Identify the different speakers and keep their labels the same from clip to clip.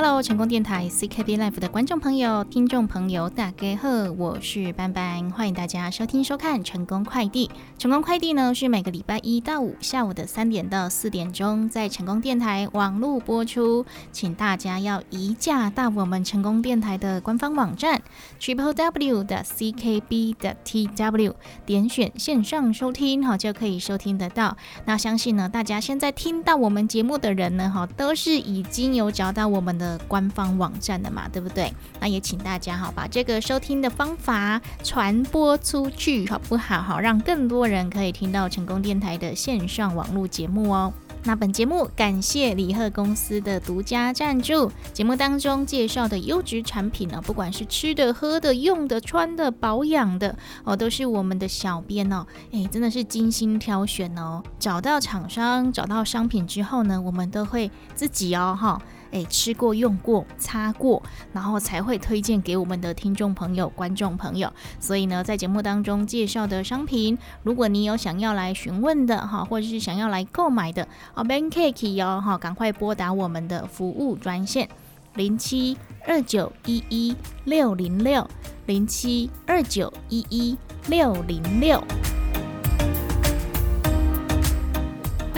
Speaker 1: Hello，成功电台 CKB Life 的观众朋友、听众朋友，大家好，我是班班，欢迎大家收听收看成功快递。成功快递呢是每个礼拜一到五下午的三点到四点钟，在成功电台网络播出，请大家要移驾到我们成功电台的官方网站 triple w 的 CKB 的 TW，点选线上收听，哈就可以收听得到。那相信呢，大家现在听到我们节目的人呢，哈都是已经有找到我们的。的官方网站的嘛，对不对？那也请大家哈，把这个收听的方法传播出去，好不好？好，让更多人可以听到成功电台的线上网络节目哦。那本节目感谢李贺公司的独家赞助，节目当中介绍的优质产品呢，不管是吃的、喝的、用的、穿的、保养的哦，都是我们的小编哦，哎，真的是精心挑选哦。找到厂商、找到商品之后呢，我们都会自己哦，哈。哎，吃过、用过、擦过，然后才会推荐给我们的听众朋友、观众朋友。所以呢，在节目当中介绍的商品，如果你有想要来询问的哈，或者是想要来购买的，哦，Ben Cake 哦，哈，赶快拨打我们的服务专线零七二九一一六零六零七二九一一六零六。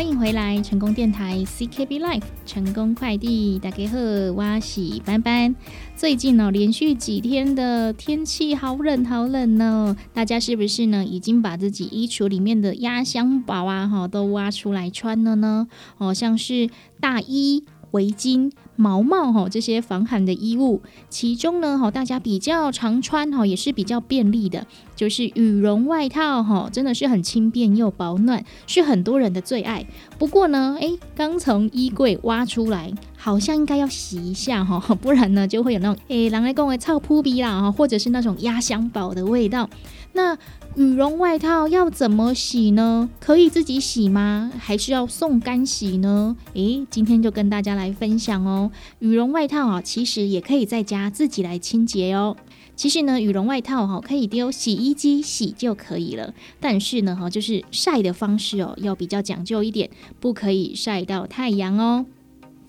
Speaker 1: 欢迎回来，成功电台 CKB Life 成功快递，大家好，我是班班。最近呢，连续几天的天气好冷好冷哦，大家是不是呢，已经把自己衣橱里面的压箱宝啊，哈，都挖出来穿了呢？哦，像是大衣。围巾、毛帽哈，这些防寒的衣物，其中呢哈，大家比较常穿哈，也是比较便利的，就是羽绒外套哈，真的是很轻便又保暖，是很多人的最爱。不过呢，哎，刚从衣柜挖出来，好像应该要洗一下哈，不然呢就会有那种诶，狼来公为臭扑鼻啦哈，或者是那种压箱宝的味道。那羽绒外套要怎么洗呢？可以自己洗吗？还是要送干洗呢？诶，今天就跟大家来分享哦。羽绒外套啊，其实也可以在家自己来清洁哦。其实呢，羽绒外套哈可以丢洗衣机洗就可以了。但是呢，哈就是晒的方式哦要比较讲究一点，不可以晒到太阳哦。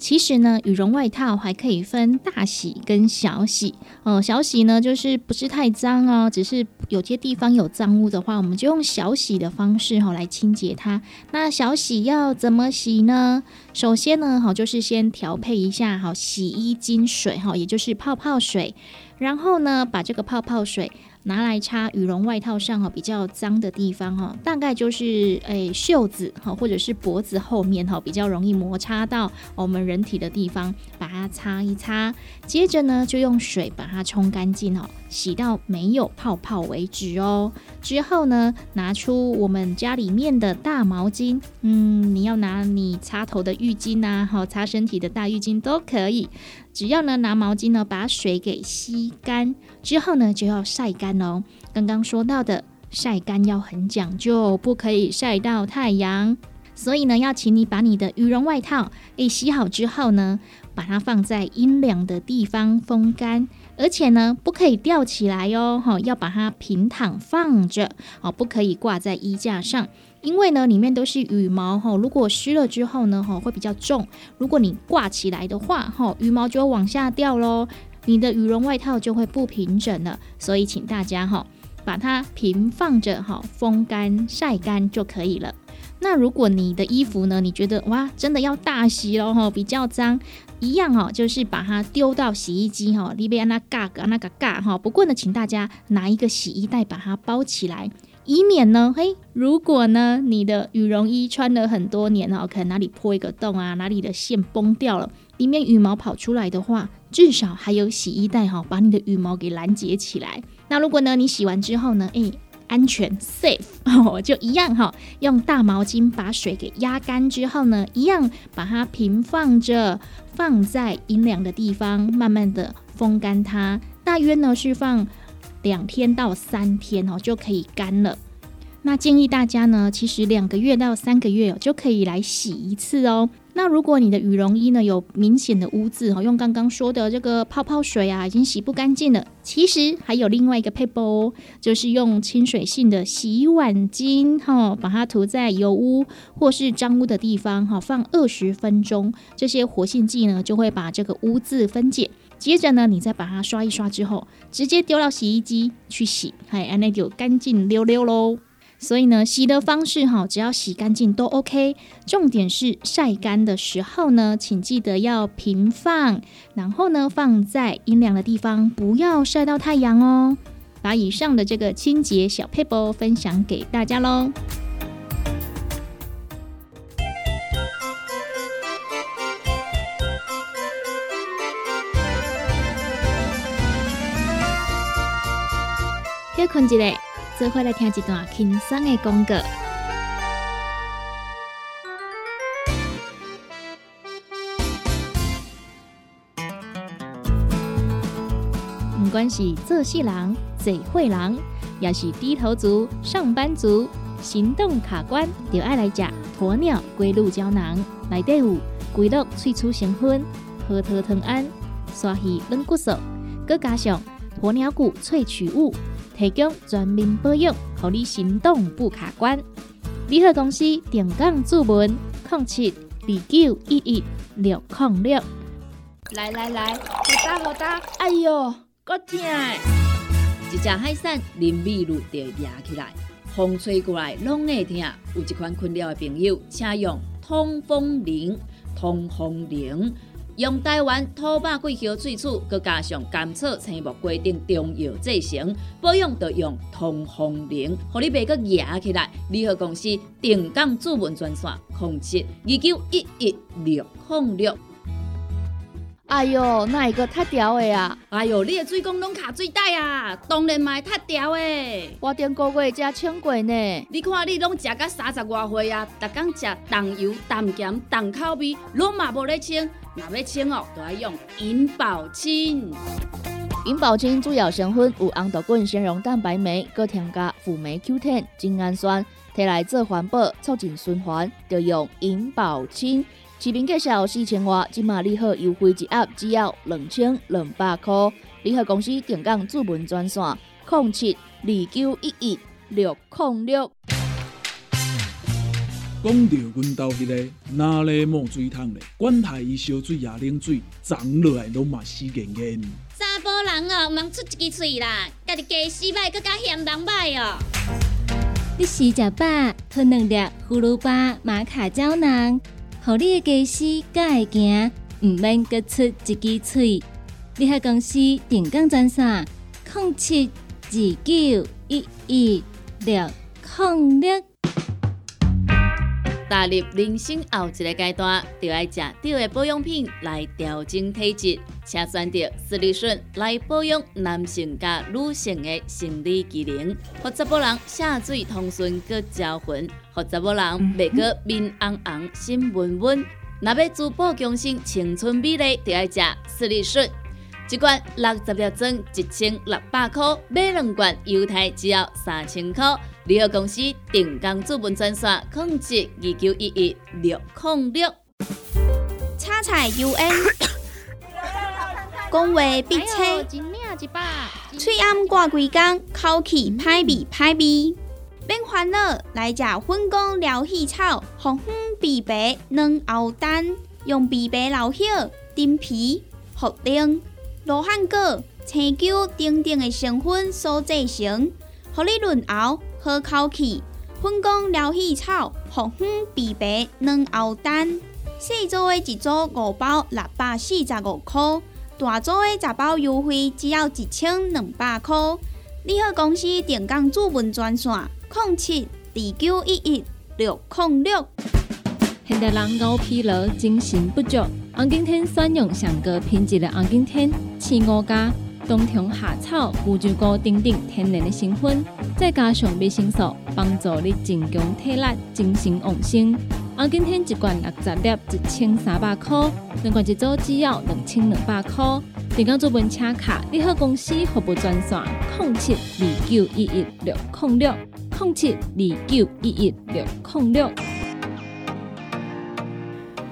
Speaker 1: 其实呢，羽绒外套还可以分大洗跟小洗。哦，小洗呢就是不是太脏哦，只是有些地方有脏污的话，我们就用小洗的方式哈来清洁它。那小洗要怎么洗呢？首先呢，好就是先调配一下好洗衣精水哈，也就是泡泡水，然后呢把这个泡泡水。拿来擦羽绒外套上哈比较脏的地方哈，大概就是诶袖子哈或者是脖子后面哈比较容易摩擦到我们人体的地方，把它擦一擦。接着呢就用水把它冲干净哦，洗到没有泡泡为止哦。之后呢拿出我们家里面的大毛巾，嗯，你要拿你擦头的浴巾呐，好擦身体的大浴巾都可以。只要呢拿毛巾呢把水给吸干之后呢就要晒干哦。刚刚说到的晒干要很讲究，不可以晒到太阳。所以呢要请你把你的羽绒外套诶洗好之后呢，把它放在阴凉的地方风干，而且呢不可以吊起来哦，哈要把它平躺放着哦，不可以挂在衣架上。因为呢，里面都是羽毛哈，如果湿了之后呢，哈会比较重。如果你挂起来的话，哈羽毛就往下掉喽，你的羽绒外套就会不平整了。所以请大家哈，把它平放着哈，风干晒干就可以了。那如果你的衣服呢，你觉得哇，真的要大洗喽哈，比较脏，一样哦，就是把它丢到洗衣机哈，里边那嘎嘎那个嘎哈。不过呢，请大家拿一个洗衣袋把它包起来。以免呢，嘿，如果呢，你的羽绒衣穿了很多年哦，可能哪里破一个洞啊，哪里的线崩掉了，里面羽毛跑出来的话，至少还有洗衣袋哈，把你的羽毛给拦截起来。那如果呢，你洗完之后呢，诶，安全 safe 哦，就一样哈，用大毛巾把水给压干之后呢，一样把它平放着，放在阴凉的地方，慢慢的风干它，大约呢是放。两天到三天哦就可以干了。那建议大家呢，其实两个月到三个月就可以来洗一次哦。那如果你的羽绒衣呢有明显的污渍哈，用刚刚说的这个泡泡水啊，已经洗不干净了。其实还有另外一个配方哦，就是用清水性的洗碗巾哈，把它涂在油污或是脏污的地方哈，放二十分钟，这些活性剂呢就会把这个污渍分解。接着呢，你再把它刷一刷之后，直接丢到洗衣机去洗，嗨，那就干净溜溜喽。所以呢，洗的方式哈，只要洗干净都 OK。重点是晒干的时候呢，请记得要平放，然后呢放在阴凉的地方，不要晒到太阳哦。把以上的这个清洁小 paper 分享给大家喽。休困一下。做伙来听一段轻松的广告。不管是做事人、嘴会人，也是低头族、上班族，行动卡关，就爱来食鸵鸟龟鹿胶囊。内底有龟鹿萃取成分，核桃藤胺、刷鱼软骨素，佮加上鸵鸟骨萃取物。提供全面保养，让你行动不卡关。联合公司定岗注文：零七二九一一六零六。
Speaker 2: 来来来，好打好打！哎哟，够痛！
Speaker 3: 一只海扇淋雨露就压起来，风吹过来拢会痛。有一款困扰的朋友，请用通风铃，通风铃。用台湾土白桂花萃取，佮加上甘草、青木、规定中药制成，保养要用通风灵，互你袂佮压起来。联合公司定岗主文专线：控制二九一一六零六。
Speaker 2: 哎哟，那一个太屌的啊！
Speaker 3: 哎哟，你的水工拢卡水袋啊，当然嘛太屌的。
Speaker 2: 我顶个月才称过呢。
Speaker 3: 你看你拢食到三十外岁啊，逐天食重油、重咸、重口味，拢嘛无咧称。若要清哦，都要用银保清。
Speaker 2: 银保清主要成分有红豆根、纤溶蛋白酶，搁添加辅酶 Q10、精氨酸，摕来做环保、促进循环，就用银保清。市面介绍四千瓦，今马利好优惠一盒只要两千两百块。利好公司定岗主文专线：零七二九一一六零六。
Speaker 4: 讲到阮兜迄个哪里冒水桶咧？管他伊烧水也冷水，长落来拢嘛死严严。
Speaker 5: 查甫人哦，毋通出一支喙啦，家己家洗歹，搁加嫌人歹哦。
Speaker 6: 你食食饱，吞两粒葫芦巴、马卡胶囊，互你的家洗才会行，毋免搁出一支喙。你喺公司定岗专线：零七二九一一六零六。
Speaker 3: 踏入人生后一个阶段，就要食对的保养品来调整体质，请选择斯利顺来保养男性加女性的生理机能，或查某人下水通顺佮招魂，或查某人袂佮面红红心温温。若要珠宝强身、青春美丽，就要食斯利顺。一罐六十粒装，一千六百块；买两罐，犹太只要三千块。联合公司定岗资本专线：控制二九一一六零六。
Speaker 7: 叉彩 UN，讲话必切，嘴暗挂几工，口气歹味歹味。别烦恼，来食粉工疗气草，红红枇杷软藕丹，用枇杷老血、丁皮、茯苓。罗汉果、青椒等等的成分所制成，互你润喉好口气。粉工疗气草、红粉枇杷软藕丹，细组的一组五包六百四十五块，大组的十包优惠只要一千两百块。你好，公司电工主文专线：零七二九一一六零六。
Speaker 6: 现代人熬疲劳，精神不足。红景天选用上高品质的红景天，青五加冬虫夏草、牛鸡菇等等天然的成分，再加上维生素，帮助你增强体力、精神旺盛。红景天一罐六十粒，一千三百块；两罐一组，只要两千两百块。订购做本车卡，你好公司服务专线：零七二九一一六零六零七二九一一六零六。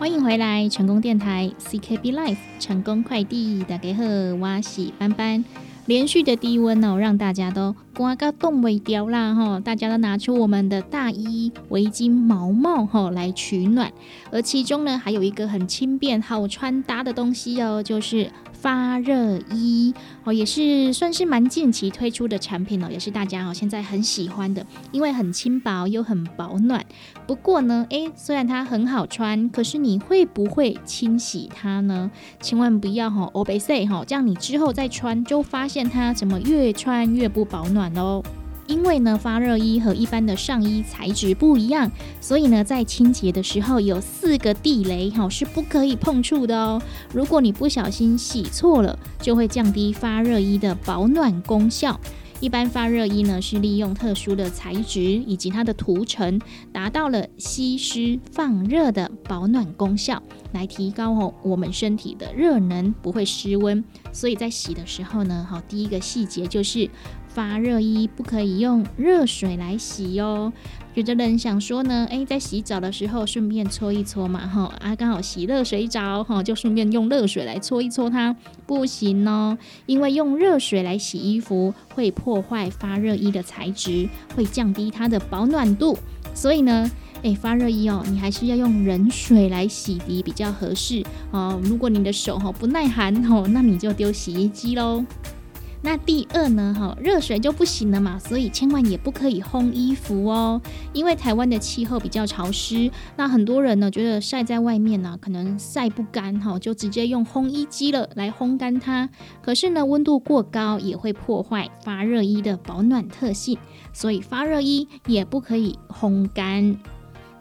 Speaker 1: 欢迎回来，成功电台 CKB Life 成功快递，大家好，我是班班。连续的低温哦，让大家都刮个冻未掉啦哈！大家都拿出我们的大衣、围巾、毛帽哈来取暖，而其中呢，还有一个很轻便、好穿搭的东西哦，就是。发热衣哦，也是算是蛮近期推出的产品哦，也是大家哦现在很喜欢的，因为很轻薄又很保暖。不过呢，诶，虽然它很好穿，可是你会不会清洗它呢？千万不要哈，O B C 哈，这样你之后再穿就发现它怎么越穿越不保暖哦。因为呢，发热衣和一般的上衣材质不一样，所以呢，在清洁的时候有四个地雷哈是不可以碰触的哦。如果你不小心洗错了，就会降低发热衣的保暖功效。一般发热衣呢是利用特殊的材质以及它的涂层，达到了吸湿放热的保暖功效，来提高哦我们身体的热能，不会失温。所以在洗的时候呢，好，第一个细节就是。发热衣不可以用热水来洗哦。有的人想说呢，诶，在洗澡的时候顺便搓一搓嘛，哈啊，刚好洗热水澡，哈，就顺便用热水来搓一搓它，不行哦，因为用热水来洗衣服会破坏发热衣的材质，会降低它的保暖度，所以呢，诶，发热衣哦，你还是要用冷水来洗涤比较合适哦。如果你的手哈不耐寒哦，那你就丢洗衣机喽。那第二呢，哈，热水就不行了嘛，所以千万也不可以烘衣服哦，因为台湾的气候比较潮湿，那很多人呢觉得晒在外面呢可能晒不干，哈，就直接用烘衣机了来烘干它。可是呢，温度过高也会破坏发热衣的保暖特性，所以发热衣也不可以烘干。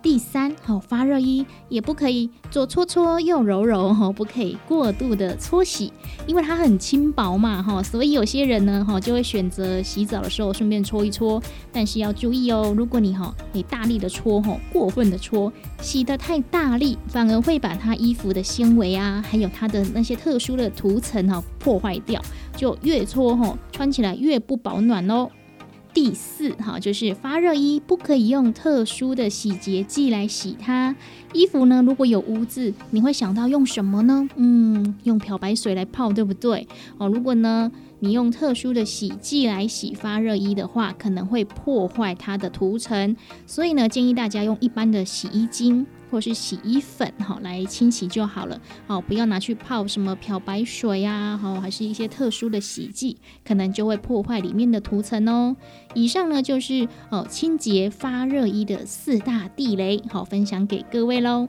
Speaker 1: 第三，好发热衣也不可以左搓搓右揉揉，哈，不可以过度的搓洗，因为它很轻薄嘛，哈，所以有些人呢，哈，就会选择洗澡的时候顺便搓一搓，但是要注意哦，如果你哈你大力的搓，哈，过分的搓，洗的太大力，反而会把它衣服的纤维啊，还有它的那些特殊的涂层哈破坏掉，就越搓哈穿起来越不保暖哦。第四，哈，就是发热衣不可以用特殊的洗洁剂来洗它。衣服呢，如果有污渍，你会想到用什么呢？嗯，用漂白水来泡，对不对？哦，如果呢，你用特殊的洗剂来洗发热衣的话，可能会破坏它的涂层。所以呢，建议大家用一般的洗衣精。或是洗衣粉哈来清洗就好了，哦，不要拿去泡什么漂白水呀，好，还是一些特殊的洗剂，可能就会破坏里面的涂层哦。以上呢就是哦清洁发热衣的四大地雷，好，分享给各位喽。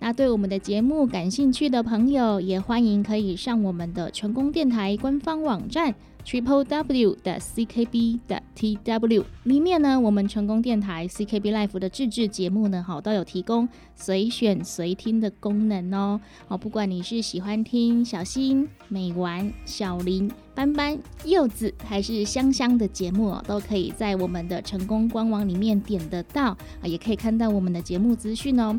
Speaker 1: 那对我们的节目感兴趣的朋友，也欢迎可以上我们的成功电台官方网站 triple w 的 c k b 的 t w 里面呢，我们成功电台 c k b life 的自制节目呢，好都有提供随选随听的功能哦。好，不管你是喜欢听小新、美丸、小林、斑斑、柚子，还是香香的节目，都可以在我们的成功官网里面点得到啊，也可以看到我们的节目资讯哦。